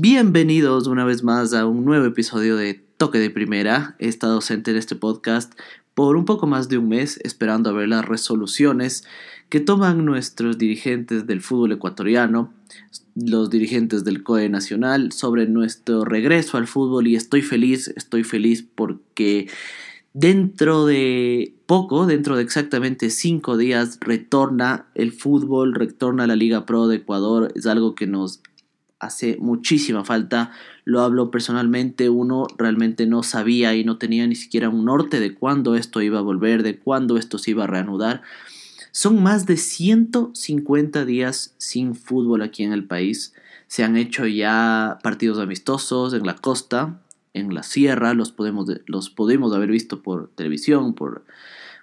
Bienvenidos una vez más a un nuevo episodio de Toque de Primera. He estado ausente en este podcast por un poco más de un mes esperando a ver las resoluciones que toman nuestros dirigentes del fútbol ecuatoriano, los dirigentes del COE Nacional sobre nuestro regreso al fútbol y estoy feliz, estoy feliz porque dentro de poco, dentro de exactamente cinco días, retorna el fútbol, retorna la Liga Pro de Ecuador, es algo que nos hace muchísima falta. Lo hablo personalmente, uno realmente no sabía y no tenía ni siquiera un norte de cuándo esto iba a volver, de cuándo esto se iba a reanudar. Son más de 150 días sin fútbol aquí en el país. Se han hecho ya partidos amistosos en la costa, en la sierra, los podemos, los podemos haber visto por televisión, por,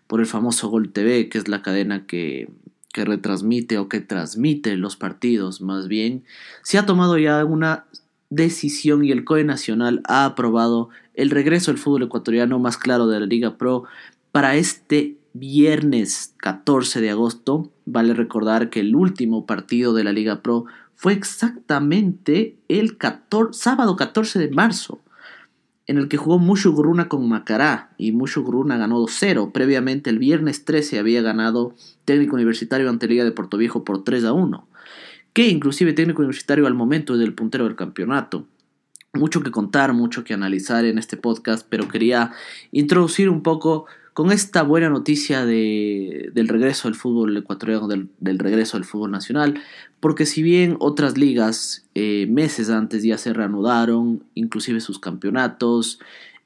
por el famoso Gol TV, que es la cadena que, que retransmite o que transmite los partidos más bien, se ha tomado ya una decisión y el COE Nacional ha aprobado el regreso del fútbol ecuatoriano más claro de la Liga Pro para este viernes 14 de agosto. Vale recordar que el último partido de la Liga Pro fue exactamente el sábado 14 de marzo en el que jugó Mushu Gruna con Macará y Mushu Gruna ganó 2-0. Previamente el viernes 13 había ganado Técnico Universitario ante Liga de Puerto Viejo por 3-1. Que inclusive Técnico Universitario al momento es el puntero del campeonato. Mucho que contar, mucho que analizar en este podcast, pero quería introducir un poco con esta buena noticia de, del regreso del fútbol ecuatoriano, del, regreso del fútbol nacional, porque si bien otras ligas eh, meses antes ya se reanudaron, inclusive sus campeonatos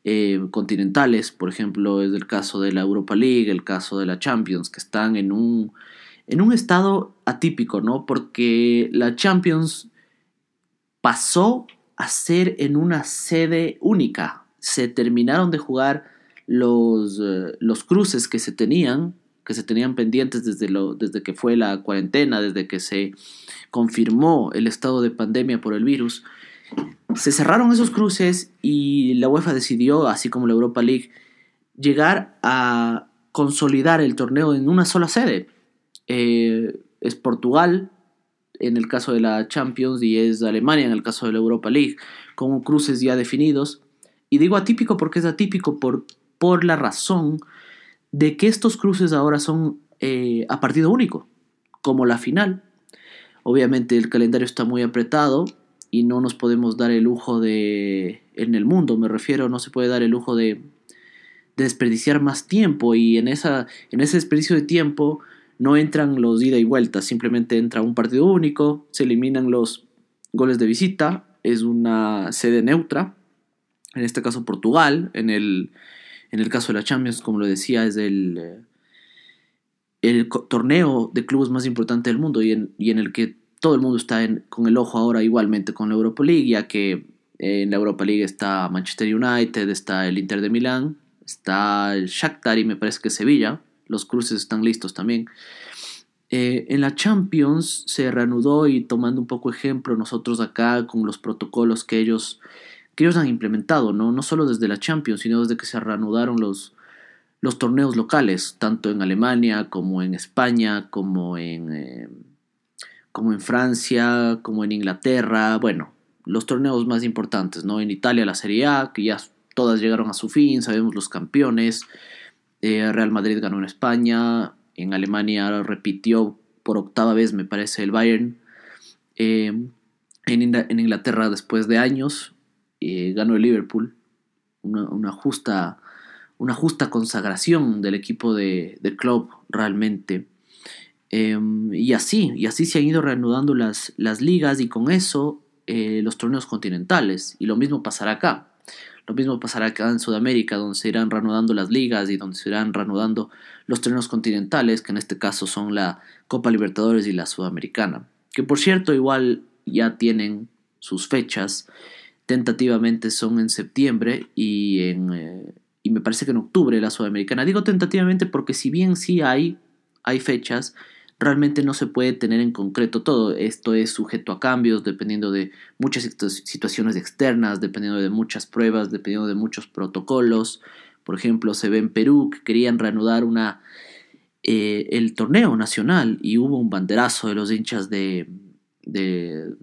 eh, continentales, por ejemplo, es el caso de la Europa League, el caso de la Champions, que están en un, en un estado atípico, ¿no? Porque la Champions pasó a ser en una sede única, se terminaron de jugar los, eh, los cruces que se tenían, que se tenían pendientes desde, lo, desde que fue la cuarentena, desde que se confirmó el estado de pandemia por el virus, se cerraron esos cruces y la UEFA decidió, así como la Europa League, llegar a consolidar el torneo en una sola sede. Eh, es Portugal en el caso de la Champions y es Alemania en el caso de la Europa League, con cruces ya definidos. Y digo atípico porque es atípico por, por la razón de que estos cruces ahora son eh, a partido único, como la final. Obviamente el calendario está muy apretado y no nos podemos dar el lujo de, en el mundo me refiero, no se puede dar el lujo de, desperdiciar más tiempo y en, esa, en ese desperdicio de tiempo no entran los ida y vuelta, simplemente entra un partido único, se eliminan los goles de visita, es una sede neutra, en este caso Portugal, en el, en el caso de la Champions, como lo decía, es el, eh, el torneo de clubes más importante del mundo y en, el que todo el mundo está con el ojo ahora igualmente con la Europa League, ya que en la Europa League está Manchester United, está el Inter de Milán, está el Shakhtar y me parece que Sevilla. Los cruces están listos también. Eh, en la Champions se reanudó y tomando un poco ejemplo nosotros acá con los protocolos que ellos que ellos han implementado, ¿no? no solo desde la Champions, sino desde que se reanudaron los, los torneos locales, tanto en Alemania como en España, como en, eh, como en Francia, como en Inglaterra, bueno, los torneos más importantes, ¿no? En Italia la Serie A, que ya todas llegaron a su fin, sabemos los campeones, eh, Real Madrid ganó en España, en Alemania repitió por octava vez, me parece, el Bayern, eh, en Inglaterra después de años, eh, ganó el Liverpool. Una, justa, una justa consagración del equipo de, de club realmente. Em, y así, y así se han ido reanudando las, las ligas y con eso eh, los torneos continentales. Y lo mismo pasará acá. Lo mismo pasará acá en Sudamérica, donde se irán reanudando las ligas y donde se irán reanudando los torneos continentales, que en este caso son la Copa Libertadores y la Sudamericana. Que por cierto, igual ya tienen sus fechas tentativamente son en septiembre y, en, eh, y me parece que en octubre la Sudamericana. Digo tentativamente porque si bien sí hay, hay fechas, realmente no se puede tener en concreto todo. Esto es sujeto a cambios dependiendo de muchas situaciones externas, dependiendo de muchas pruebas, dependiendo de muchos protocolos. Por ejemplo, se ve en Perú que querían reanudar una, eh, el torneo nacional y hubo un banderazo de los hinchas de, de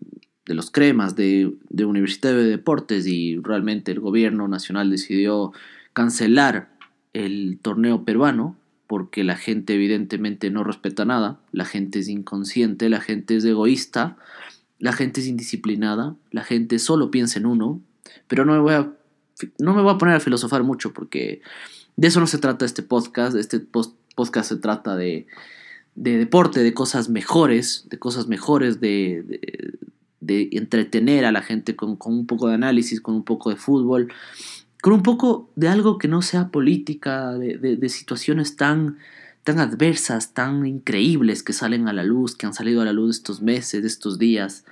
los cremas de, de Universitario de Deportes y realmente el gobierno nacional decidió cancelar el torneo peruano porque la gente evidentemente no respeta nada, la gente es inconsciente, la gente es egoísta, la gente es indisciplinada, la gente solo piensa en uno, pero no me voy a, no me voy a poner a filosofar mucho porque de eso no se trata este podcast, este podcast se trata de, de deporte, de cosas mejores, de cosas mejores, de, de, entretener a la gente con, con, un poco de análisis, con un poco de fútbol, con un poco de algo que no sea política, de, situaciones tan, tan adversas, tan increíbles que salen a la luz, que han salido a la luz estos meses, estos días,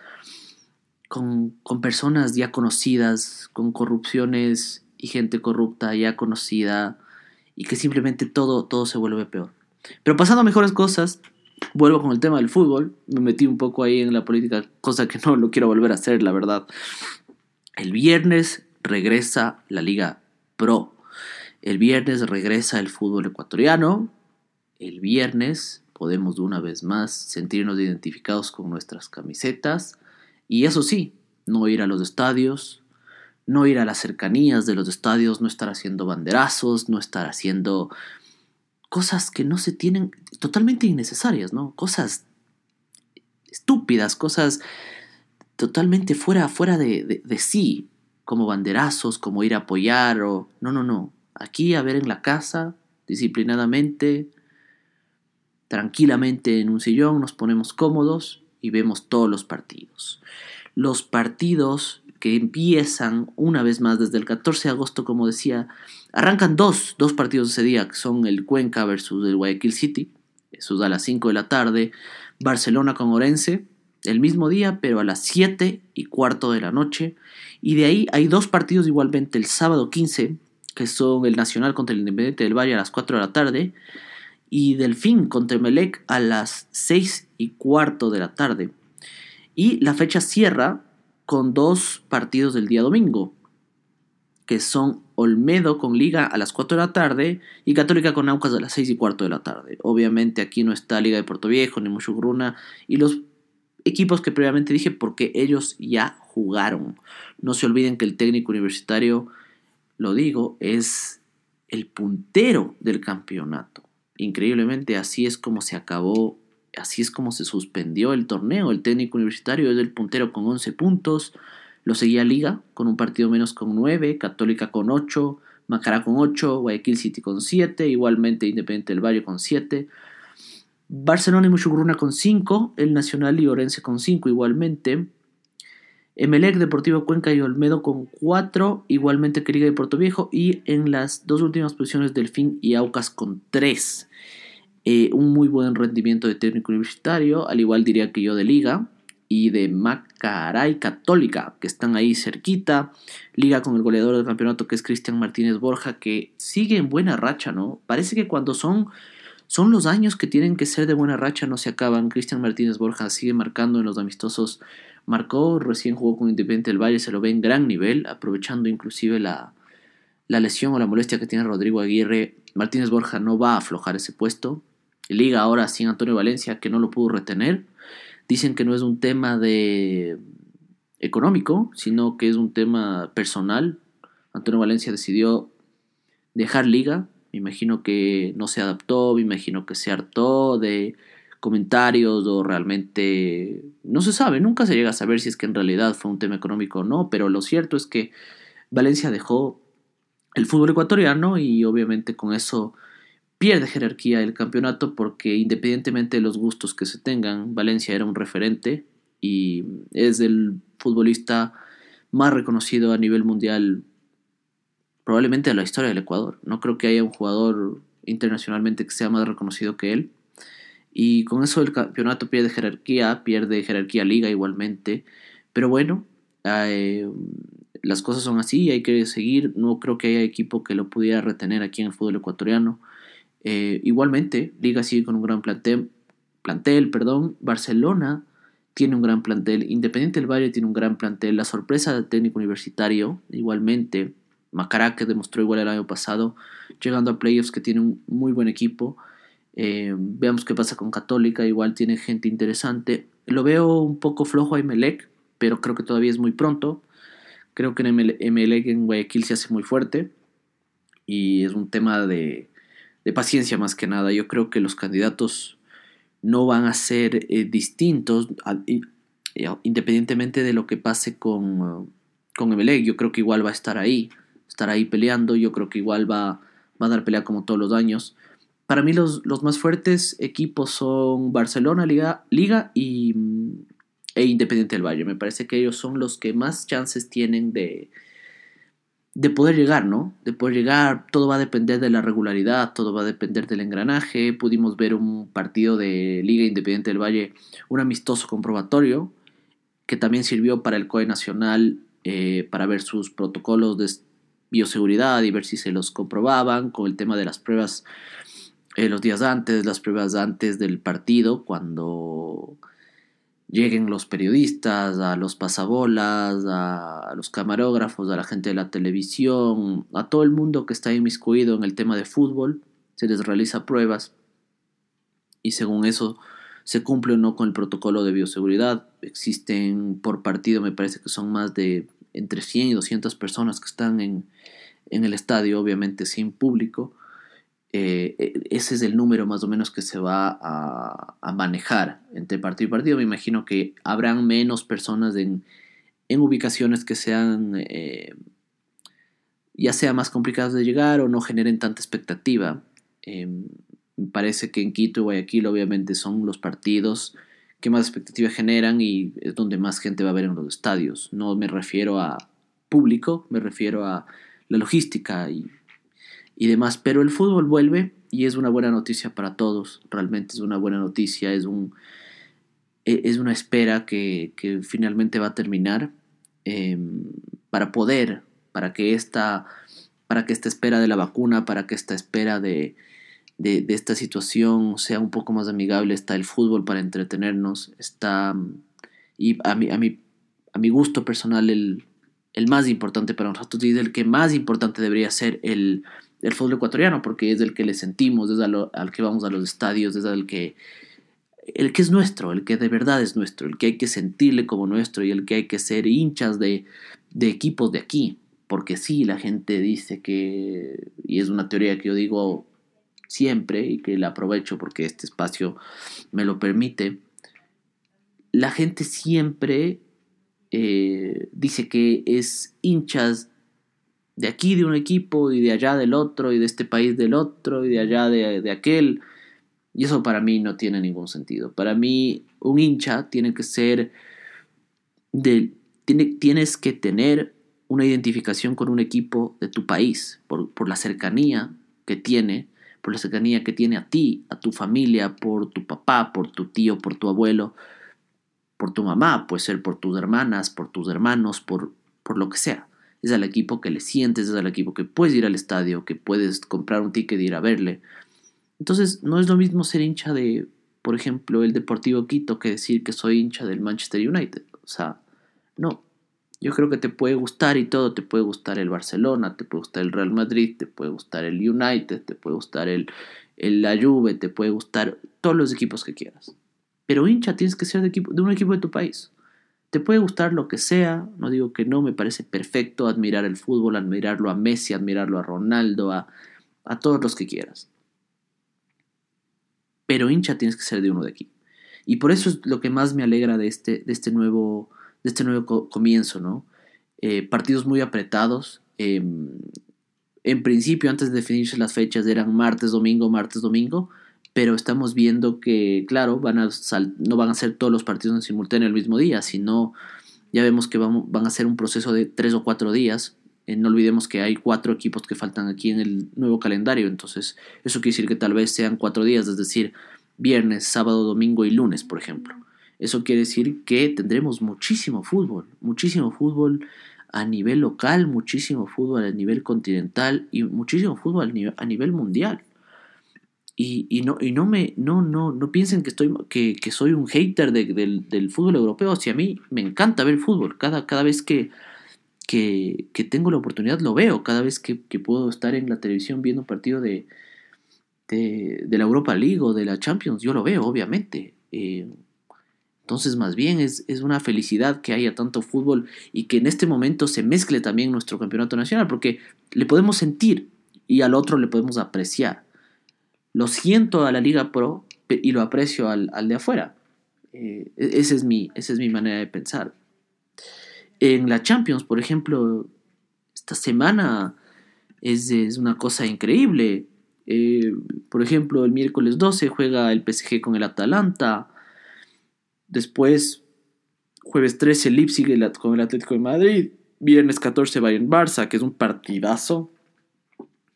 con, con personas ya conocidas, con corrupciones y gente corrupta ya conocida, y que simplemente todo, todo se vuelve peor. Pero pasando a mejores cosas, vuelvo con el tema del fútbol. Me metí un poco ahí en la política, cosa que no lo quiero volver a hacer, la verdad. El viernes regresa la Liga Pro. El viernes regresa el fútbol ecuatoriano. El viernes podemos de una vez más sentirnos identificados con nuestras camisetas. Y eso sí, no ir a los estadios, no ir a las cercanías de los estadios, no estar haciendo banderazos, no estar haciendo cosas que no se tienen, totalmente innecesarias, ¿no? Cosas estúpidas, cosas totalmente fuera, fuera de, de, sí, como banderazos, como ir a apoyar o... No, no, no. Aquí a ver en la casa, disciplinadamente, tranquilamente en un sillón, nos ponemos cómodos y vemos todos los partidos. Los partidos que empiezan una vez más desde el 14 de agosto, como decía, arrancan dos, dos partidos ese día, que son el Cuenca versus el Guayaquil City, eso es a las 5 de la tarde, Barcelona con Orense, el mismo día, pero a las 7 y cuarto de la noche, y de ahí hay dos partidos igualmente el sábado 15, que son el Nacional contra el Independiente del Valle a las 4 de la tarde, y Delfín contra Melec a las 6 y cuarto de la tarde. Y la fecha cierra con dos partidos del día domingo, que son Olmedo con Liga a las 4 de la tarde y Católica con Aucas a las 6 y cuarto de la tarde. Obviamente aquí no está Liga de Puerto Viejo ni Mushugruna y los equipos que previamente dije porque ellos ya jugaron. No se olviden que el técnico universitario, lo digo, es el puntero del campeonato. Increíblemente así es como se acabó así es como se suspendió el torneo. El técnico universitario es el puntero con 11 puntos. Lo seguía Liga con un partido menos con 9, Católica con 8, Macará con 8, Guayaquil City con 7, igualmente Independiente del Barrio con 7. Barcelona y Muchugruna con 5, el Nacional y Orense con 5 igualmente. Emelec, Deportivo Cuenca y Olmedo con 4, igualmente Queriga y Puerto Viejo. Y en las dos últimas posiciones Delfín y Aucas con 3. Eh, un muy buen rendimiento de técnico universitario, al igual diría que yo de Liga y de Macaray Católica, que están ahí cerquita. Liga con el goleador del campeonato que es Cristian Martínez Borja, que sigue en buena racha, ¿no? Parece que cuando son, son los años que tienen que ser de buena racha no se acaban. Cristian Martínez Borja sigue marcando en los amistosos. Marcó, recién jugó con Independiente del Valle, se lo ve en gran nivel, aprovechando inclusive la, la lesión o la molestia que tiene Rodrigo Aguirre. Martínez Borja no va a aflojar ese puesto Liga ahora sin Antonio Valencia, que no lo pudo retener. Dicen que no es un tema de económico, sino que es un tema personal. Antonio Valencia decidió dejar liga. Me imagino que no se adaptó, me imagino que se hartó de comentarios o realmente no se sabe, nunca se llega a saber si es que en realidad fue un tema económico o no, pero lo cierto es que Valencia dejó el fútbol ecuatoriano y obviamente con eso pierde jerarquía el campeonato porque independientemente de los gustos que se tengan, Valencia era un referente y es el futbolista más reconocido a nivel mundial probablemente de la historia del Ecuador. No creo que haya un jugador internacionalmente que sea más reconocido que él. Y con eso el campeonato pierde jerarquía, pierde jerarquía liga igualmente. Pero bueno, eh, las cosas son así, hay que seguir. No creo que haya equipo que lo pudiera retener aquí en el fútbol ecuatoriano. Eh, igualmente, Liga sigue con un gran plantel, plantel perdón. Barcelona tiene un gran plantel, Independiente del Valle tiene un gran plantel, la sorpresa del técnico universitario, igualmente, Macará que demostró igual el año pasado, llegando a playoffs que tiene un muy buen equipo. Eh, veamos qué pasa con Católica, igual tiene gente interesante. Lo veo un poco flojo a Imelec, pero creo que todavía es muy pronto. Creo que en ML en Guayaquil se hace muy fuerte y es un tema de, paciencia más que nada. Yo creo que los candidatos no van a ser eh, distintos independientemente de lo que pase con, con Yo creo que igual va a estar ahí, estar ahí peleando. Yo creo que igual va, va a dar pelea como todos los años. Para mí los, más fuertes equipos son Barcelona, Liga, Liga y, e Independiente del Valle. Me parece que ellos son los que más chances tienen de, de poder llegar, ¿no? De poder llegar, todo va a depender de la regularidad, todo va a depender del engranaje. Pudimos ver un partido de Liga Independiente del Valle, un amistoso comprobatorio, que también sirvió para el COE Nacional eh, para ver sus protocolos de bioseguridad y ver si se los comprobaban con el tema de las pruebas eh, los días antes, las pruebas antes del partido, cuando lleguen los periodistas, a los pasabolas, a, los camarógrafos, a la gente de la televisión, a todo el mundo que está inmiscuido en el tema de fútbol, se les realiza pruebas y según eso se cumple o no con el protocolo de bioseguridad. Existen por partido, me parece que son más de entre 100 y 200 personas que están en, en el estadio, obviamente sin público. Eh, e, ese es el número más o menos que se va a, manejar entre partido y partido. Me imagino que habrán menos personas en, ubicaciones que sean eh, ya sea más complicadas de llegar o no generen tanta expectativa. Em, me parece que en Quito y Guayaquil obviamente son los partidos que más expectativa generan y es donde más gente va a ver en los estadios. No me refiero a público, me refiero a la logística y y demás. Pero el fútbol vuelve y es una buena noticia para todos. Realmente es una buena noticia, es, un, e, es una espera que, finalmente va a terminar em, para poder, para que esta para que esta espera de la vacuna, para que esta espera de, de, esta situación sea un poco más amigable, está el fútbol para entretenernos, está, y a mi, a mi, a mi gusto personal, el, el más importante para nosotros y el que más importante debería ser el, del fútbol ecuatoriano, porque es el que le sentimos, es al, que vamos a los estadios, es el que, el que es nuestro, el que de verdad es nuestro, el que hay que sentirle como nuestro y el que hay que ser hinchas de, de equipos de aquí. Porque sí, la gente dice que, y es una teoría que yo digo siempre y que la aprovecho porque este espacio me lo permite, la gente siempre eh, dice que es hinchas de aquí de un equipo y de allá del otro y de este país del otro y de allá de, aquel. Y eso para mí no tiene ningún sentido. Para mí un hincha tiene que ser de, tiene, tienes que tener una identificación con un equipo de tu país por, por la cercanía que tiene, por la cercanía que tiene a ti, a tu familia, por tu papá, por tu tío, por tu abuelo, por tu mamá, puede ser por tus hermanas, por tus hermanos, por, por lo que sea es al equipo que le sientes, es al equipo que puedes ir al estadio, que puedes comprar un ticket y ir a verle. Entonces, no es lo mismo ser hincha de, por ejemplo, el Deportivo Quito que decir que soy hincha del Manchester United. O sea, no. Yo creo que te puede gustar y todo, te puede gustar el Barcelona, te puede gustar el Real Madrid, te puede gustar el United, te puede gustar el, el la Juve, te puede gustar todos los equipos que quieras. Pero hincha tienes que ser de, equipo, de un equipo de tu país. Te puede gustar lo que sea, no digo que no, me parece perfecto admirar el fútbol, admirarlo a Messi, admirarlo a Ronaldo, a, todos los que quieras. Pero hincha tienes que ser de uno de aquí. Y por eso es lo que más me alegra de este, de este, nuevo, de este nuevo comienzo, ¿no? Eh, partidos muy apretados. Em, en principio, antes de definirse las fechas, eran martes, domingo, martes, domingo pero estamos viendo que, claro, van a no van a ser todos los partidos en simultáneo el mismo día, sino ya vemos que van, van a ser un proceso de tres o cuatro días. Eh, no olvidemos que hay cuatro equipos que faltan aquí en el nuevo calendario, entonces eso quiere decir que tal vez sean cuatro días, es decir, viernes, sábado, domingo y lunes, por ejemplo. Eso quiere decir que tendremos muchísimo fútbol, muchísimo fútbol a nivel local, muchísimo fútbol a nivel continental y muchísimo fútbol a nivel mundial. Y, no, y no me no, no, no piensen que estoy que, soy un hater del, fútbol europeo. Si a mí me encanta ver fútbol. Cada, cada vez que, que, tengo la oportunidad lo veo. Cada vez que, puedo estar en la televisión viendo un partido de, de, la Europa League o de la Champions, yo lo veo, obviamente. Eh, Entonces, más bien es, es, una felicidad que haya tanto fútbol y que en este momento se mezcle también nuestro campeonato nacional, porque le podemos sentir y al otro le podemos apreciar. Lo siento a la Liga Pro y lo aprecio al, al de afuera. Eh, e-, esa, es mi, esa es mi manera de pensar. En la Champions, por ejemplo, esta semana es, es una cosa increíble. Eh, por ejemplo, el miércoles 12 juega el PSG con el Atalanta. Después, jueves 13, el Leipzig con el Atlético de Madrid. Viernes 14, Bayern Barça, que es un partidazo.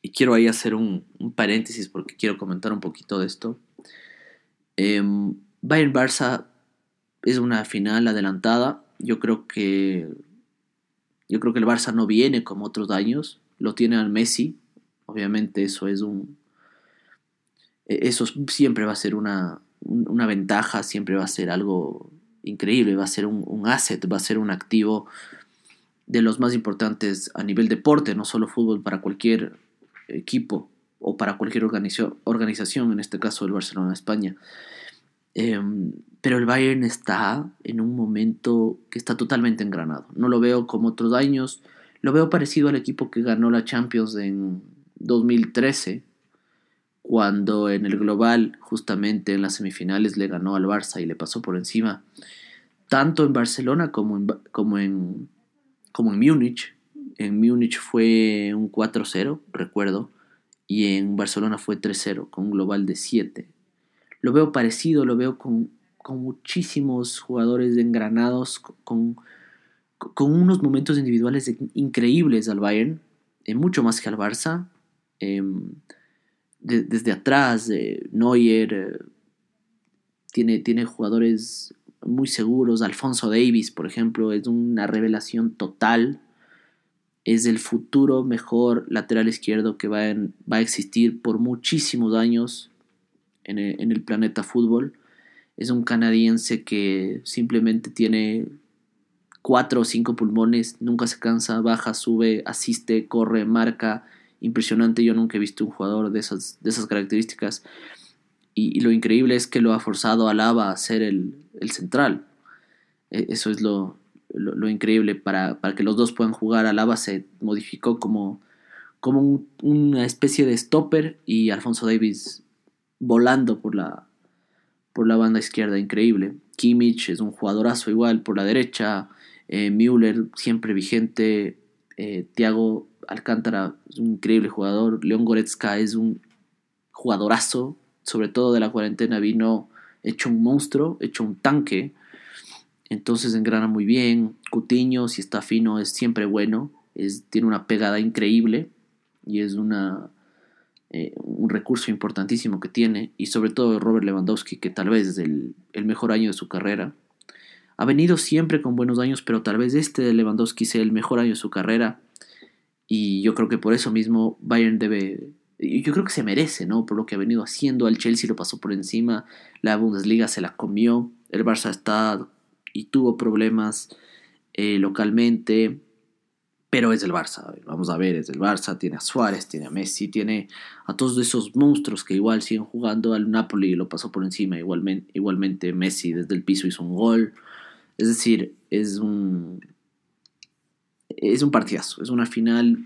Y quiero ahí hacer un, paréntesis porque quiero comentar un poquito de esto. Em, Bayern Barça es una final adelantada. Yo creo que yo creo que el Barça no viene como otros años. Lo tiene al Messi. Obviamente eso es un e, eso siempre va a ser una, una ventaja, siempre va a ser algo increíble, va a ser un, asset, va a ser un activo de los más importantes a nivel deporte, no solo fútbol, para cualquier equipo o para cualquier organización, en este caso el Barcelona España. Em, pero el Bayern está en un momento que está totalmente engranado. No lo veo como otros años, lo veo parecido al equipo que ganó la Champions en 2013, cuando en el global, justamente en las semifinales, le ganó al Barça y le pasó por encima, tanto en Barcelona como en, como en, como en Múnich. En Múnich fue un 4-0, recuerdo, y en Barcelona fue 3-0, con un global de 7. Lo veo parecido, lo veo con, con muchísimos jugadores engranados, con, con unos momentos individuales increíbles al Bayern, eh, mucho más que al Barça. Em, desde atrás, eh, Neuer eh, tiene, tiene jugadores muy seguros. Alfonso Davis, por ejemplo, es una revelación total. Es el futuro mejor lateral izquierdo que va, va a existir por muchísimos años en el, planeta fútbol. Es un canadiense que simplemente tiene cuatro o cinco pulmones, nunca se cansa, baja, sube, asiste, corre, marca. Impresionante, yo nunca he visto un jugador de esas, de esas características. Y, lo increíble es que lo ha forzado a Lava a ser el, el central. E, eso es lo, lo, increíble. Para, para, que los dos puedan jugar, Alaba se modificó como, como una especie de stopper y Alfonso Davis volando por la, por la banda izquierda, increíble. Kimmich es un jugadorazo igual por la derecha. Eh, Müller siempre vigente. Eh, Thiago Alcántara es un increíble jugador. León Goretzka es un jugadorazo. Sobre todo de la cuarentena vino hecho un monstruo, hecho un tanque. Entonces engrana muy bien. Cutiño, si está fino, es siempre bueno. Tiene una pegada increíble. Y es una eh, un recurso importantísimo que tiene, y sobre todo Robert Lewandowski, que tal vez es el, mejor año de su carrera. Ha venido siempre con buenos años, pero tal vez este de Lewandowski sea el mejor año de su carrera. Y yo creo que por eso mismo Bayern debe. Yo creo que se merece, ¿no? Por lo que ha venido haciendo. Al Chelsea lo pasó por encima. La Bundesliga se la comió. El Barça está y tuvo problemas eh, localmente pero es el Barça. vamos a ver, es el Barça, tiene a Suárez, tiene a Messi, tiene a todos esos monstruos que igual siguen jugando al Napoli y lo pasó por encima. Igualmente, igualmente Messi desde el piso hizo un gol. Es decir, es un, es un partidazo, es una final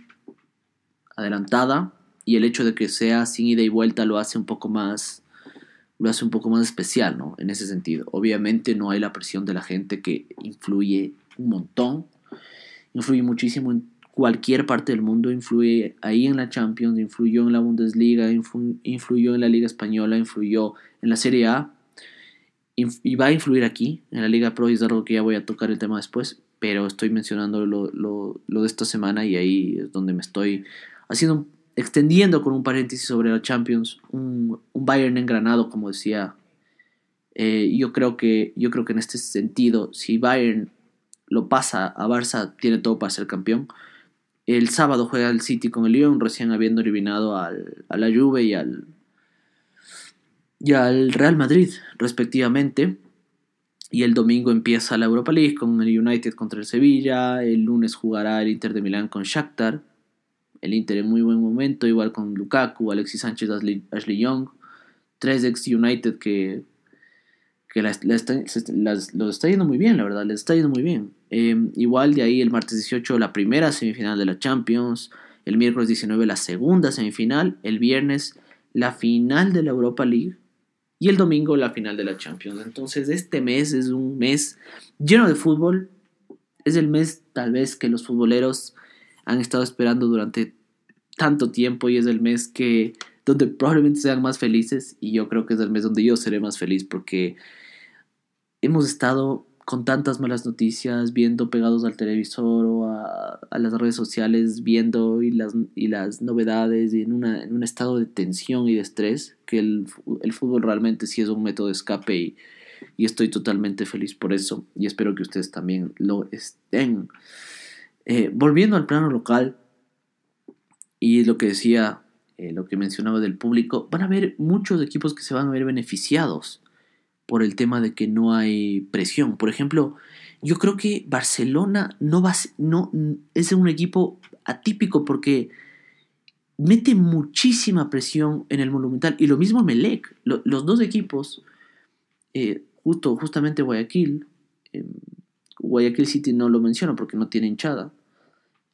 adelantada y el hecho de que sea sin ida y vuelta lo hace un poco más lo hace un poco más especial, ¿no? En ese sentido. Obviamente no hay la presión de la gente que influye un montón influye muchísimo en cualquier parte del mundo, influye ahí en la Champions, influyó en la Bundesliga, influyó en la Liga Española, influyó en la Serie A y va a influir aquí, en la Liga Pro, y es algo que ya voy a tocar el tema después, pero estoy mencionando lo, lo, de esta semana y ahí es donde me estoy haciendo, extendiendo con un paréntesis sobre la Champions, un, Bayern engranado, como decía. Eh, yo, creo que, yo creo que en este sentido, si Bayern lo pasa a Barça, tiene todo para ser campeón. El sábado juega el City con el Lyon, recién habiendo eliminado al, a la Juve y al, y al Real Madrid, respectivamente. Y el domingo empieza la Europa League con el United contra el Sevilla. El lunes jugará el Inter de Milán con Shakhtar. El Inter en muy buen momento, igual con Lukaku, Alexis Sánchez, Ashley, Young. Tres ex United que que los está yendo muy bien, la verdad, les está yendo muy bien. Em, igual de ahí el martes 18 la primera semifinal de la Champions, el miércoles 19 la segunda semifinal, el viernes la final de la Europa League y el domingo la final de la Champions. Entonces este mes es un mes lleno de fútbol, es el mes tal vez que los futboleros han estado esperando durante tanto tiempo y es el mes que donde probablemente sean más felices y yo creo que es el mes donde yo seré más feliz porque hemos estado con tantas malas noticias, viendo pegados al televisor o a, las redes sociales, viendo y las, y las novedades y en, una, en un estado de tensión y de estrés, que el, el fútbol realmente sí es un método de escape y, y, estoy totalmente feliz por eso y espero que ustedes también lo estén. Eh, volviendo al plano local y lo que decía, eh, lo que mencionaba del público, van a haber muchos equipos que se van a ver beneficiados por el tema de que no hay presión. Por ejemplo, yo creo que Barcelona no va no es un equipo atípico porque mete muchísima presión en el Monumental y lo mismo Melec, los dos equipos, eh, justo, justamente Guayaquil, em, Guayaquil City no lo menciono porque no tiene hinchada.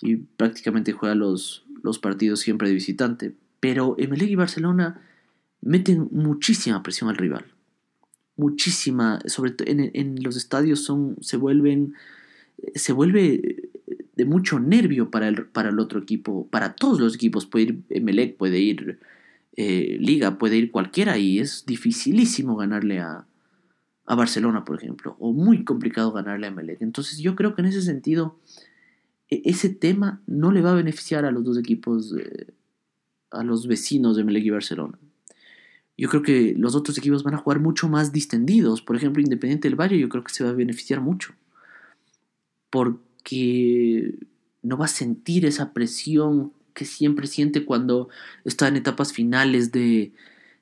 Y prácticamente juega los, los partidos siempre de visitante, pero Melec y Barcelona meten muchísima presión al rival. Muchísima, sobre todo en, en, los estadios son, se vuelven, se vuelve de mucho nervio para el, para el otro equipo, para todos los equipos, puede ir Emelec, puede ir eh, Liga, puede ir cualquiera y es dificilísimo ganarle a, a Barcelona, por ejemplo, o muy complicado ganarle a Emelec. Entonces yo creo que en ese sentido, e, ese tema no le va a beneficiar a los dos equipos, a los vecinos de Emelec y Barcelona yo creo que los otros equipos van a jugar mucho más distendidos. Por ejemplo, Independiente del Valle yo creo que se va a beneficiar mucho. Porque no va a sentir esa presión que siempre siente cuando está en etapas finales de,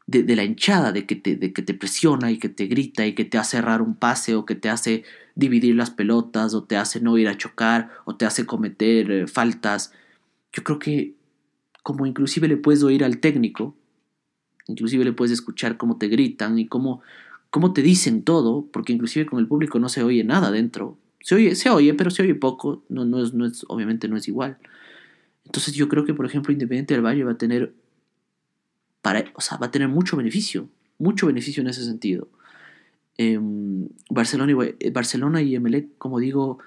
la hinchada, de que, te, de que te presiona y que te grita y que te hace errar un pase o que te hace dividir las pelotas o te hace no ir a chocar o te hace cometer eh, faltas. Yo creo que como inclusive le puedes oír al técnico, Inclusive le puedes escuchar cómo te gritan y cómo, cómo te dicen todo, porque inclusive con el público no se oye nada dentro. Se oye, se oye, pero se oye poco. No, no, es, no es, obviamente no es igual. Entonces yo creo que, por ejemplo, Independiente del Valle va a tener, para, o sea, va a tener mucho beneficio, mucho beneficio en ese sentido. Em, Barcelona, y, Barcelona y Emelec, como digo,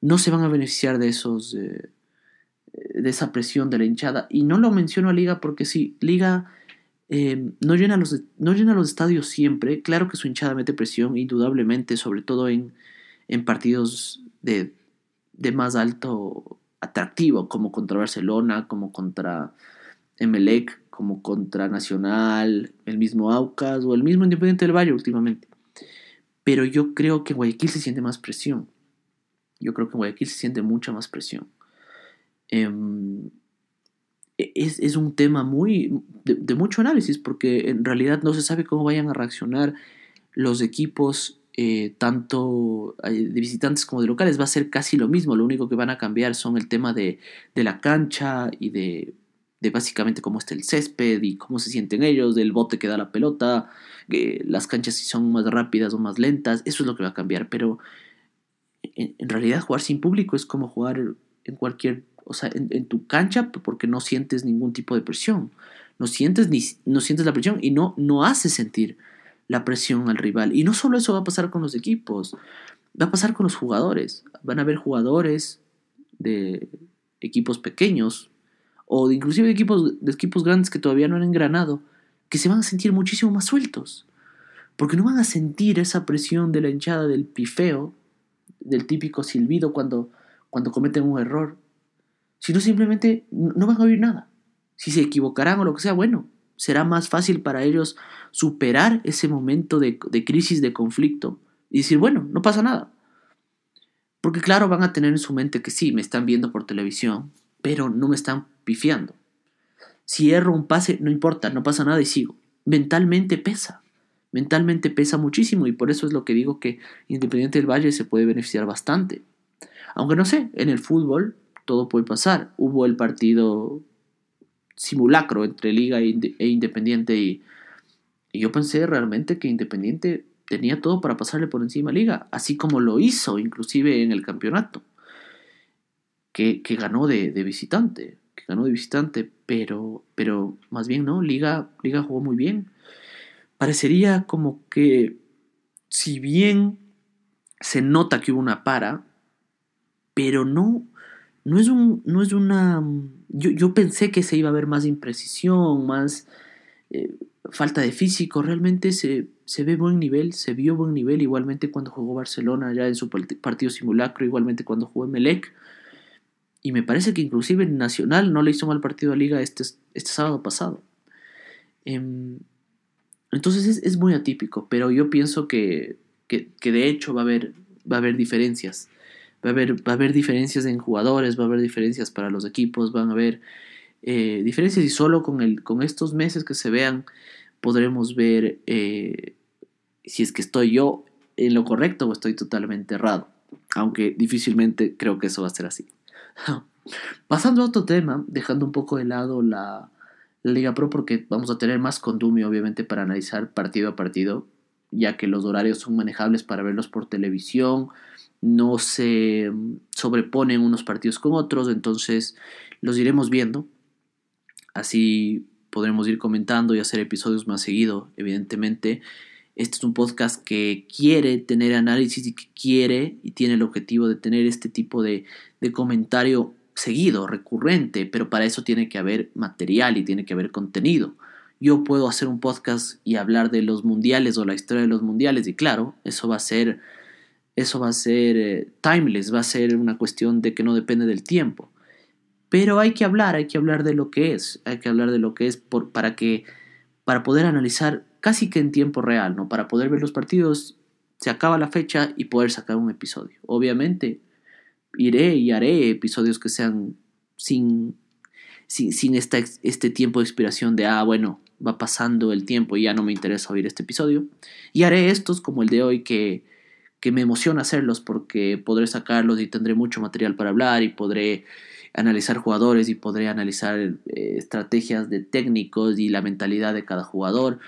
no se van a beneficiar de esos, de esa presión de la hinchada. Y no lo menciono a Liga porque sí, Liga eh, no, llena los, no llena los estadios siempre. Claro que su hinchada mete presión, indudablemente, sobre todo en, en partidos de, de, más alto atractivo, como contra Barcelona, como contra Emelec, como contra Nacional, el mismo Aucas o el mismo Independiente del Valle últimamente. Pero yo creo que en Guayaquil se siente más presión. Yo creo que en Guayaquil se siente mucha más presión. Em, es, un tema muy de, mucho análisis porque en realidad no se sabe cómo vayan a reaccionar los equipos eh, tanto eh, de visitantes como de locales va a ser casi lo mismo lo único que van a cambiar son el tema de, la cancha y de, básicamente cómo está el césped y cómo se sienten ellos del bote que da la pelota las canchas si son más rápidas o más lentas eso es lo que va a cambiar pero en realidad jugar sin público es como jugar en cualquier o sea, en, tu cancha porque no sientes ningún tipo de presión. No sientes, ni, no sientes la presión y no, no haces sentir la presión al rival. Y no solo eso va a pasar con los equipos, va a pasar con los jugadores. Van a haber jugadores de equipos pequeños o inclusive de equipos, de equipos grandes que todavía no han engranado, que se van a sentir muchísimo más sueltos. Porque no van a sentir esa presión de la hinchada del pifeo, del típico silbido cuando, cuando cometen un error sino simplemente no van a oír nada. Si se equivocarán o lo que sea, bueno, será más fácil para ellos superar ese momento de, crisis, de conflicto y decir, bueno, no pasa nada. Porque claro, van a tener en su mente que sí, me están viendo por televisión, pero no me están pifiando. Si erro un pase, no importa, no pasa nada y sigo. Mentalmente pesa. Mentalmente pesa muchísimo y por eso es lo que digo que Independiente del Valle se puede beneficiar bastante. Aunque no sé, en el fútbol todo puede pasar. Hubo el partido simulacro entre Liga e, e Independiente y, yo pensé realmente que Independiente tenía todo para pasarle por encima a Liga, así como lo hizo inclusive en el campeonato, que, ganó de, visitante, que ganó de visitante, pero, pero más bien no, Liga, Liga jugó muy bien. Parecería como que si bien se nota que hubo una para, pero no, no es, un, no es una... Yo, pensé que se iba a ver más imprecisión, más eh, falta de físico, realmente se, se, ve buen nivel, se vio buen nivel, igualmente cuando jugó Barcelona ya en su partido simulacro, igualmente cuando jugó Melec. Y me parece que inclusive en Nacional no le hizo mal partido a Liga este, este sábado pasado. Em, entonces es, es, muy atípico, pero yo pienso que, que, que, de hecho va a haber, va a haber diferencias. Va a, haber, va a haber diferencias en jugadores, va a haber diferencias para los equipos, van a haber eh, diferencias y solo con, el, con estos meses que se vean podremos ver eh, si es que estoy yo en lo correcto o estoy totalmente errado. Aunque difícilmente creo que eso va a ser así. Pasando a otro tema, dejando un poco de lado la, Liga Pro porque vamos a tener más condumio obviamente para analizar partido a partido, ya que los horarios son manejables para verlos por televisión, no se sobreponen unos partidos con otros, entonces los iremos viendo. Así podremos ir comentando y hacer episodios más seguido, evidentemente. Este es un podcast que quiere tener análisis y que quiere y tiene el objetivo de tener este tipo de, de comentario seguido, recurrente, pero para eso tiene que haber material y tiene que haber contenido. Yo puedo hacer un podcast y hablar de los mundiales o la historia de los mundiales y claro, eso va a ser eso va a ser eh, timeless, va a ser una cuestión de que no depende del tiempo. Pero hay que hablar, hay que hablar de lo que es, hay que hablar de lo que es para que para poder analizar casi que en tiempo real, ¿no? Para poder ver los partidos, se acaba la fecha y poder sacar un episodio. Obviamente iré y haré episodios que sean sin sin, sin este tiempo de expiración de, ah, bueno, va pasando el tiempo y ya no me interesa oír este episodio. Y haré estos como el de hoy que que me emociona hacerlos porque podré sacarlos y tendré mucho material para hablar y podré analizar jugadores y podré analizar eh, estrategias de técnicos y la mentalidad de cada jugador.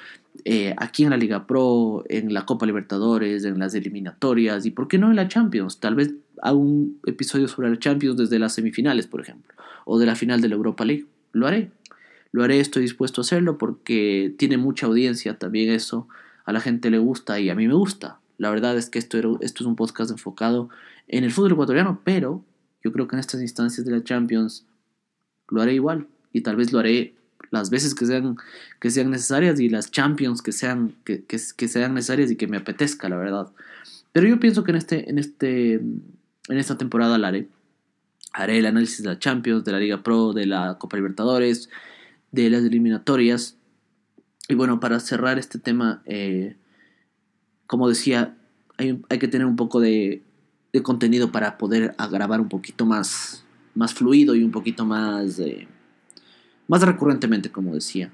Eh, aquí en la Liga Pro, en la Copa Libertadores, en las eliminatorias y por qué no en la Champions. Tal vez haga un episodio sobre la Champions desde las semifinales, por ejemplo, o de la final de la Europa League. Lo haré. Lo haré, estoy dispuesto a hacerlo porque tiene mucha audiencia también eso. A la gente le gusta y a mí me gusta. La verdad es que esto, esto es un podcast enfocado en el fútbol ecuatoriano, pero yo creo que en estas instancias de la Champions lo haré igual y tal vez lo haré las veces que sean, que sean necesarias y las Champions que sean, que, que, sean necesarias y que me apetezca, la verdad. Pero yo pienso que en, este, en, este, en esta temporada la haré. Haré el análisis de la Champions, de la Liga Pro, de la Copa Libertadores, de las eliminatorias. Y bueno, para cerrar este tema, eh, como decía, hay, que tener un poco de, contenido para poder grabar un poquito más, más fluido y un poquito más, más recurrentemente, como decía.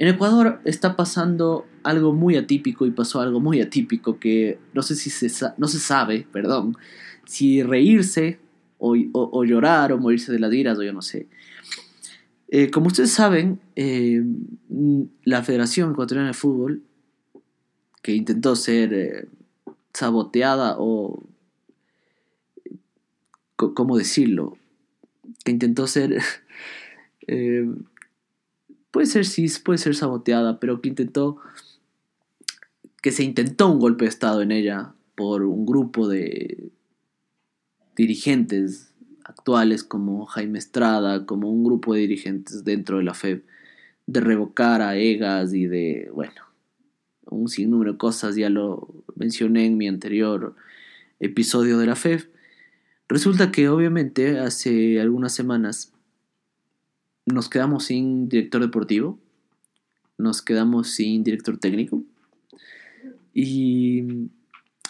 En Ecuador está pasando algo muy atípico y pasó algo muy atípico que no sé si se, no se sabe, perdón, si reírse o, llorar o morirse de las iras o yo no sé. Eh, como ustedes saben, eh, la Federación Ecuatoriana de Fútbol que intentó ser eh, saboteada o, ¿cómo decirlo? Que intentó ser, eh, puede ser sí, puede ser saboteada, pero que intentó, que se intentó un golpe de Estado en ella por un grupo de dirigentes actuales como Jaime Estrada, como un grupo de dirigentes dentro de la FEB, de revocar a Egas y de, bueno, un sinnúmero de cosas, ya lo mencioné en mi anterior episodio de la FEF. Resulta que obviamente hace algunas semanas nos quedamos sin director deportivo, nos quedamos sin director técnico y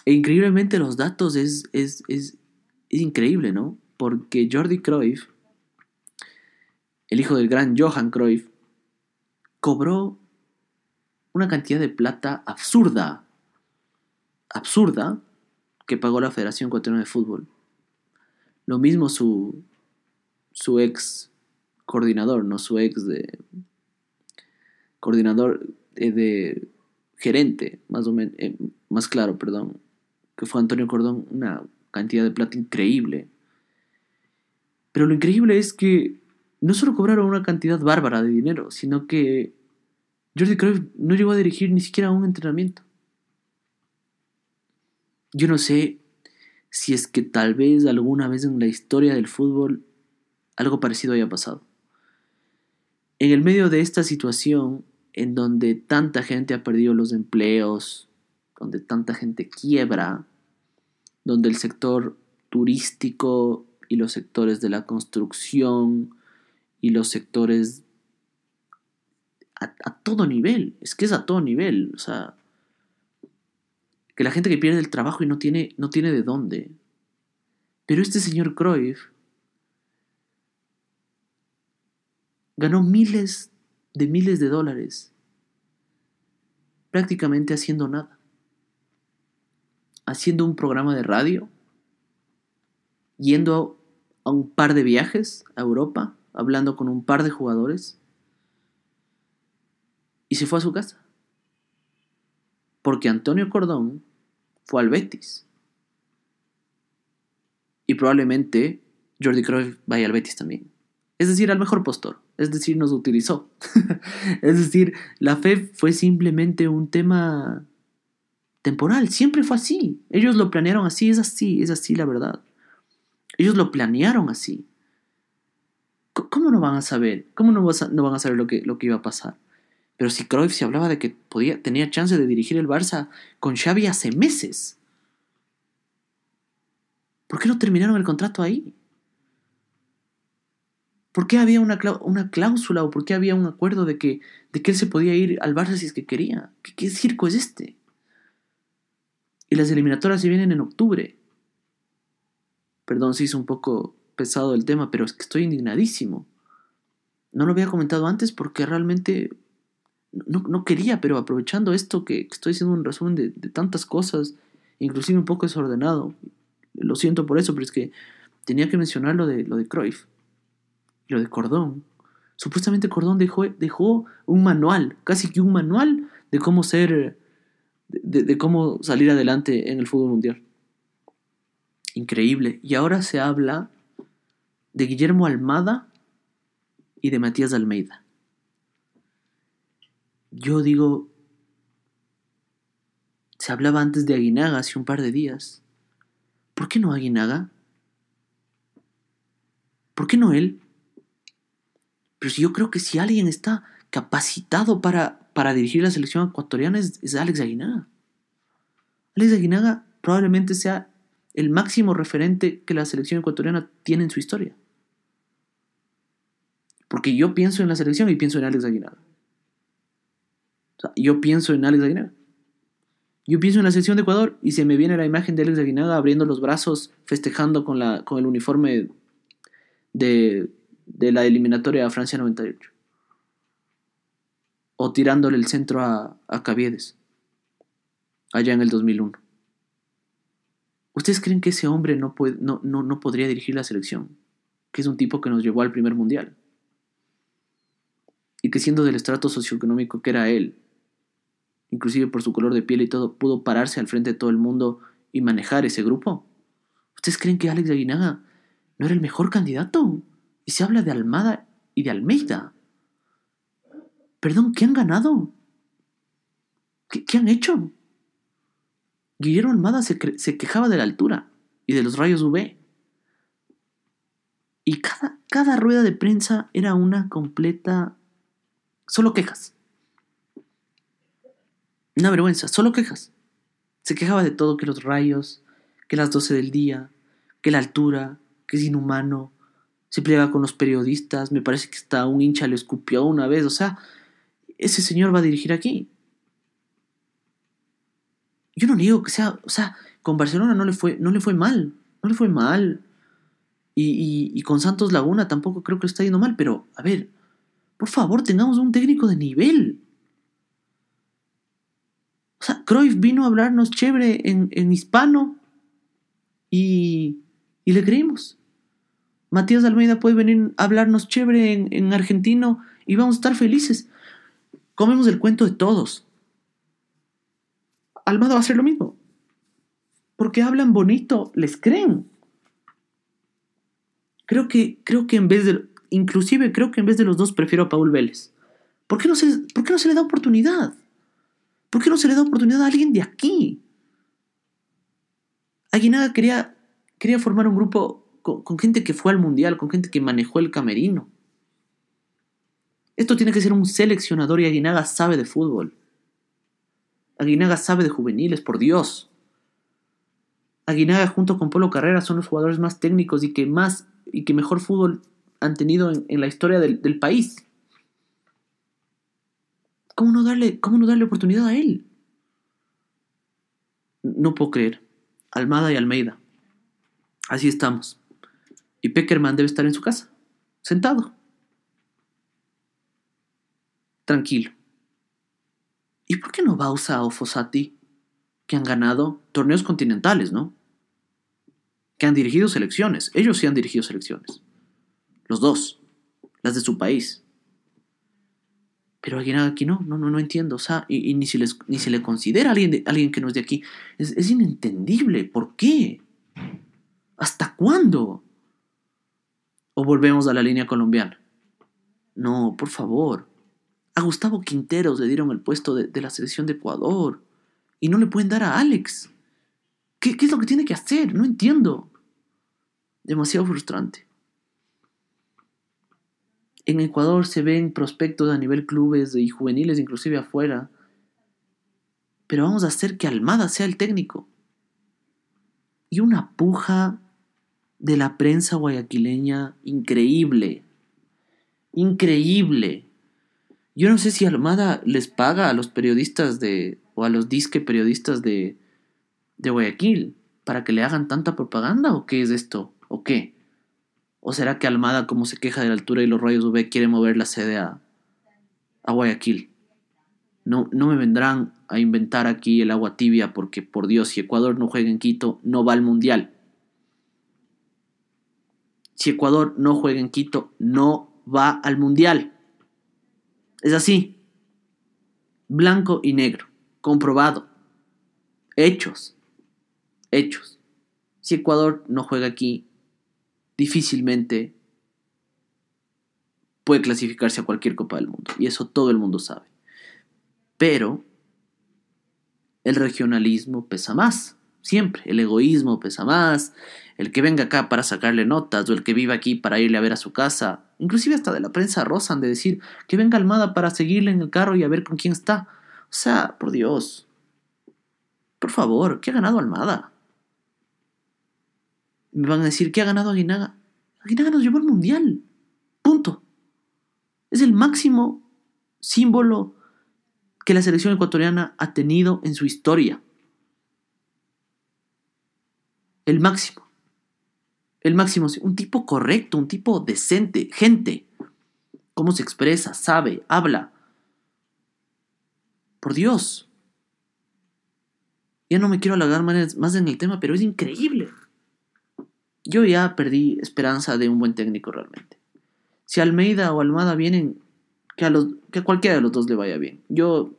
e increíblemente los datos es, es, es, es increíble, ¿no? Porque Jordi Cruyff, el hijo del gran Johan Cruyff, cobró una cantidad de plata absurda, absurda, que pagó la Federación Ecuatoriana de Fútbol. Lo mismo su, su ex coordinador, no su ex de coordinador de, gerente, más o menos, eh, más claro, perdón, que fue Antonio Cordón, una cantidad de plata increíble. Pero lo increíble es que no solo cobraron una cantidad bárbara de dinero, sino que Jordi Cruyff no llegó a dirigir ni siquiera un entrenamiento. Yo no sé si es que tal vez alguna vez en la historia del fútbol algo parecido haya pasado. En el medio de esta situación, en donde tanta gente ha perdido los empleos, donde tanta gente quiebra, donde el sector turístico y los sectores de la construcción y los sectores a, todo nivel, es que es a todo nivel, o sea, que la gente que pierde el trabajo y no tiene, no tiene de dónde. Pero este señor Cruyff ganó miles de miles de dólares prácticamente haciendo nada. Haciendo un programa de radio, yendo a un par de viajes a Europa, hablando con un par de jugadores y se fue a su casa. Porque Antonio Cordón fue al Betis. Y probablemente Jordi Cruyff vaya al Betis también. Es decir, al mejor postor. Es decir, nos utilizó. es decir, la fe fue simplemente un tema temporal. Siempre fue así. Ellos lo planearon así. Es así. Es así la verdad. Ellos lo planearon así. ¿Cómo no van a saber? ¿Cómo no, van a saber lo que, lo que iba a pasar? Pero si Cruyff se hablaba de que podía, tenía chance de dirigir el Barça con Xavi hace meses. ¿Por qué no terminaron el contrato ahí? ¿Por qué había una, una cláusula o por qué había un acuerdo de que, de que él se podía ir al Barça si es que quería? ¿Qué, ¿Qué, circo es este? Y las eliminatorias se vienen en octubre. Perdón si es un poco pesado el tema, pero es que estoy indignadísimo. No lo había comentado antes porque realmente no, quería, pero aprovechando esto que, estoy haciendo un resumen de, tantas cosas, inclusive un poco desordenado, lo siento por eso, pero es que tenía que mencionar lo de, lo de Cruyff, de Cordón. Supuestamente Cordón dejó, dejó un manual, casi que un manual de cómo ser, de cómo salir adelante en el fútbol mundial. Increíble. Y ahora se habla de Guillermo Almada y de Matías Almeida yo digo, se hablaba antes de Aguinaga hace un par de días. ¿Por qué no Aguinaga? ¿Por qué no él? Pero si yo creo que si alguien está capacitado para, para dirigir la selección ecuatoriana es, es Alex Aguinaga. Alex Aguinaga probablemente sea el máximo referente que la selección ecuatoriana tiene en su historia. Porque yo pienso en la selección y pienso en Alex Aguinaga yo pienso en Alex Aguinaga. Yo pienso en la selección de Ecuador y se me viene la imagen de Alex Aguinaga abriendo los brazos, festejando con, la, con el uniforme de, la eliminatoria a Francia 98. O tirándole el centro a, a Caviedes, allá en el 2001. ¿Ustedes creen que ese hombre no, no, no, no podría dirigir la selección? Que es un tipo que nos llevó al primer mundial. Y que siendo del estrato socioeconómico que era él, inclusive por su color de piel y todo, pudo pararse al frente de todo el mundo y manejar ese grupo? ¿Ustedes creen que Alex Aguinaga no era el mejor candidato? Y se habla de Almada y de Almeida. Perdón, ¿qué han ganado? ¿Qué, han hecho? Guillermo Almada se, quejaba de la altura y de los rayos UV. Y cada, cada rueda de prensa era una completa... Solo quejas. Una vergüenza, solo quejas. Se quejaba de todo, que los rayos, que las 12 del día, que la altura, que es inhumano. Se peleaba con los periodistas, me parece que hasta un hincha le escupió una vez, o sea, ese señor va a dirigir aquí. Yo no digo que sea, o sea, con Barcelona no le fue, no le fue mal, no le fue mal. Y, y con Santos Laguna tampoco creo que le está yendo mal, pero a ver, por favor, tengamos un técnico de nivel. O sea, Cruyff vino a hablarnos chévere en, hispano y, le creímos. Matías Almeida puede venir a hablarnos chévere en, en argentino y vamos a estar felices. Comemos el cuento de todos. Almada va a hacer lo mismo. Porque hablan bonito, les creen. Creo que, creo que en vez de, inclusive creo que en vez de los dos prefiero a Paul Vélez. ¿Por qué no se, por qué no se le da oportunidad? ¿Por qué no se le da oportunidad a alguien de aquí? Aguinaga quería, quería formar un grupo con, gente que fue al mundial, con gente que manejó el camerino. Esto tiene que ser un seleccionador y Aguinaga sabe de fútbol. Aguinaga sabe de juveniles, por Dios. Aguinaga junto con Polo Carrera son los jugadores más técnicos y que más y que mejor fútbol han tenido en, en la historia del, del, país. ¿Cómo no, darle, ¿Cómo no darle oportunidad a él? No puedo creer. Almada y Almeida. Así estamos. Y Peckerman debe estar en su casa, sentado. Tranquilo. ¿Y por qué no Bausa o Fossati, que han ganado torneos continentales, ¿no? Que han dirigido selecciones. Ellos sí han dirigido selecciones. Los dos. Las de su país. Pero alguien aquí no, no, no, no entiendo. O sea, y, ni, se les, ni se le considera a alguien, alguien que no es de aquí. Es, es inentendible. ¿Por qué? ¿Hasta cuándo? ¿O volvemos a la línea colombiana? No, por favor. A Gustavo Quinteros le dieron el puesto de, de, la selección de Ecuador y no le pueden dar a Alex. ¿Qué, ¿Qué, es lo que tiene que hacer? No entiendo. Demasiado frustrante. En Ecuador se ven prospectos a nivel clubes y juveniles, inclusive afuera. Pero vamos a hacer que Almada sea el técnico. Y una puja de la prensa guayaquileña increíble. Increíble. Yo no sé si Almada les paga a los periodistas de, o a los disque periodistas de, de Guayaquil para que le hagan tanta propaganda o qué es esto o qué. ¿O será que Almada, como se queja de la altura y los rayos UV, quiere mover la sede a, a Guayaquil? No, no me vendrán a inventar aquí el agua tibia porque, por Dios, si Ecuador no juega en Quito, no va al Mundial. Si Ecuador no juega en Quito, no va al Mundial. Es así. Blanco y negro. Comprobado. Hechos. Hechos. Si Ecuador no juega aquí, difícilmente puede clasificarse a cualquier Copa del Mundo. Y eso todo el mundo sabe. Pero el regionalismo pesa más. Siempre. El egoísmo pesa más. El que venga acá para sacarle notas o el que viva aquí para irle a ver a su casa. Inclusive hasta de la prensa rozan de decir que venga Almada para seguirle en el carro y a ver con quién está. O sea, por Dios. Por favor, ¿qué ha ganado Almada? Me van a decir, ¿qué ha ganado Aguinaga? Aguinaga nos llevó al Mundial. Punto. Es el máximo símbolo que la selección ecuatoriana ha tenido en su historia. El máximo. El máximo. Un tipo correcto, un tipo decente, gente. Cómo se expresa, sabe, habla. Por Dios. Ya no me quiero alargar más en el tema, pero es increíble. Yo ya perdí esperanza de un buen técnico realmente. Si Almeida o Almada vienen, que a, los, que cualquiera de los dos le vaya bien. Yo,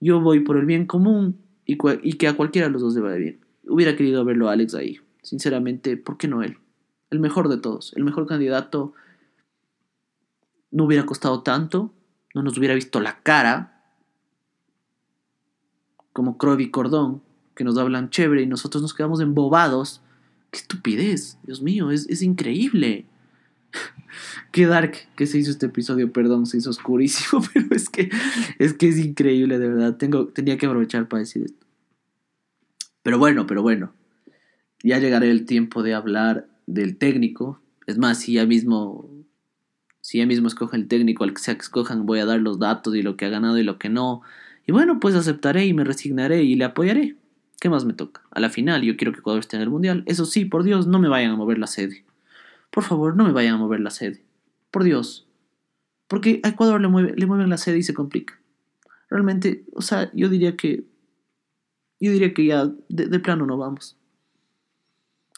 yo voy por el bien común y, y que a cualquiera de los dos le vaya bien. Hubiera querido verlo a Alex ahí. Sinceramente, ¿por qué no él? El mejor de todos, el mejor candidato. No hubiera costado tanto, no nos hubiera visto la cara, como Crowley y Cordón, que nos hablan chévere y nosotros nos quedamos embobados. ¡Qué estupidez! Dios mío, es, es increíble. Qué dark que se hizo este episodio, perdón, se hizo oscurísimo, pero es que es, que es increíble, de verdad. Tengo, tenía que aprovechar para decir esto. Pero bueno, pero bueno. Ya llegará el tiempo de hablar del técnico. Es más, si ya mismo, si ya mismo escogen el técnico, al que que escojan, voy a dar los datos y lo que ha ganado y lo que no. Y bueno, pues aceptaré y me resignaré y le apoyaré. ¿Qué más me toca? A la final, yo quiero que Ecuador esté en el Mundial. Eso sí, por Dios, no me vayan a mover la sede. Por favor, no me vayan a mover la sede. Por Dios. Porque a Ecuador le, mueve, le mueven la sede y se complica. Realmente, o sea, yo diría que. Yo diría que ya de plano no vamos.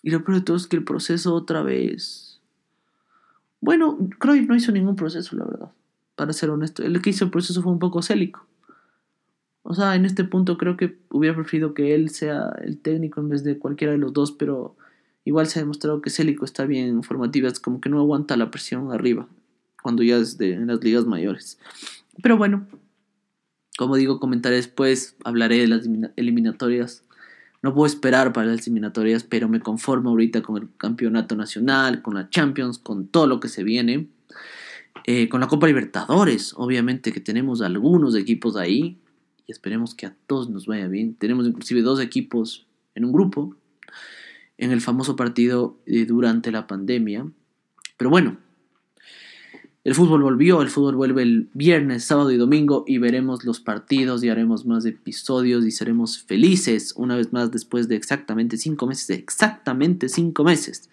Y lo peor de todo es que el proceso otra vez. Bueno, Cruyff no hizo ningún proceso, la verdad. Para ser honesto. El que hizo el proceso fue un poco célico. O sea, en este punto creo que hubiera preferido que él sea el técnico en vez de cualquiera de los dos, pero igual se ha demostrado que Célico está bien en formativas, como que no aguanta la presión arriba, cuando ya es en las ligas mayores. Pero bueno, como digo, comentaré después, hablaré de las eliminatorias. No puedo esperar para las eliminatorias, pero me conformo ahorita con el campeonato nacional, con la Champions, con todo lo que se viene. Eh, con la Copa Libertadores, obviamente que tenemos algunos equipos ahí y esperemos que a todos nos vaya bien. Tenemos inclusive dos equipos en un grupo en el famoso partido eh, durante la pandemia. Pero bueno, el fútbol volvió, el fútbol vuelve el viernes, sábado y domingo y veremos los partidos y haremos más episodios y seremos felices una vez más después de exactamente cinco meses, exactamente cinco meses,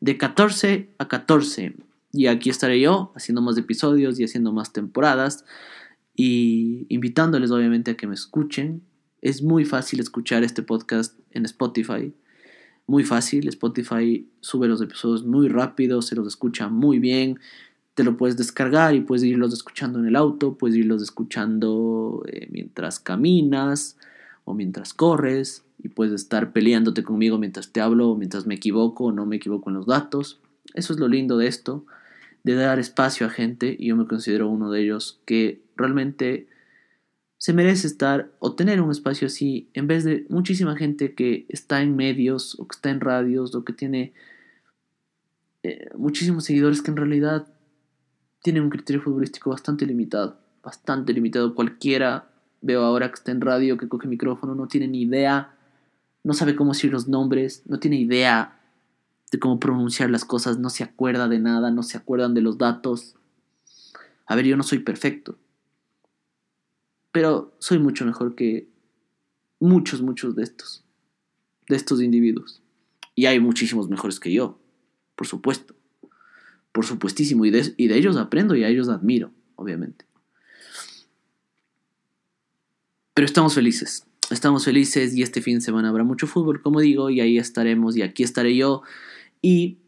de 14 a 14. Y aquí estaré yo haciendo más episodios y haciendo más temporadas y invitándoles obviamente a que me escuchen. Es muy fácil escuchar este podcast en Spotify. Muy fácil, Spotify sube los episodios muy rápido, se los escucha muy bien. Te lo puedes descargar y puedes irlos escuchando en el auto, puedes irlos escuchando eh, mientras caminas o mientras corres y puedes estar peleándote conmigo mientras te hablo o mientras me equivoco o no me equivoco en los datos. Eso es lo lindo de esto de dar espacio a gente, y yo me considero uno de ellos, que realmente se merece estar o tener un espacio así, en vez de muchísima gente que está en medios o que está en radios o que tiene eh, muchísimos seguidores que en realidad tienen un criterio futbolístico bastante limitado, bastante limitado. Cualquiera veo ahora que está en radio, que coge micrófono, no tiene ni idea, no sabe cómo decir los nombres, no tiene idea de cómo pronunciar las cosas, no se acuerda de nada, no se acuerdan de los datos. A ver, yo no soy perfecto, pero soy mucho mejor que muchos, muchos de estos, de estos individuos. Y hay muchísimos mejores que yo, por supuesto, por supuestísimo, y de, y de ellos aprendo y a ellos admiro, obviamente. Pero estamos felices, estamos felices y este fin de semana habrá mucho fútbol, como digo, y ahí estaremos y aquí estaré yo y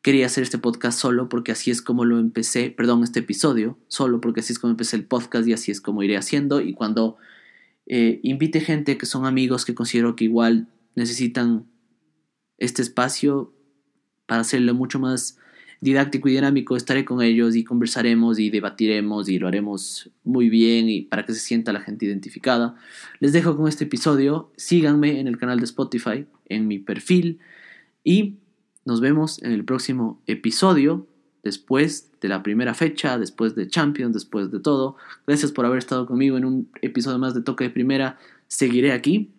quería hacer este podcast solo porque así es como lo empecé, perdón, este episodio, solo porque así es como empecé el podcast y así es como iré haciendo. Y cuando eh, invite gente que son amigos que considero que igual necesitan este espacio para hacerlo mucho más didáctico y dinámico, estaré con ellos y conversaremos y debatiremos y lo haremos muy bien y para que se sienta la gente identificada. Les dejo con este episodio, síganme en el canal de Spotify, en mi perfil y nos vemos en el próximo episodio, después de la primera fecha, después de Champions, después de todo. Gracias por haber estado conmigo en un episodio más de Toque de Primera. Seguiré aquí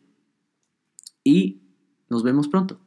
y nos vemos pronto.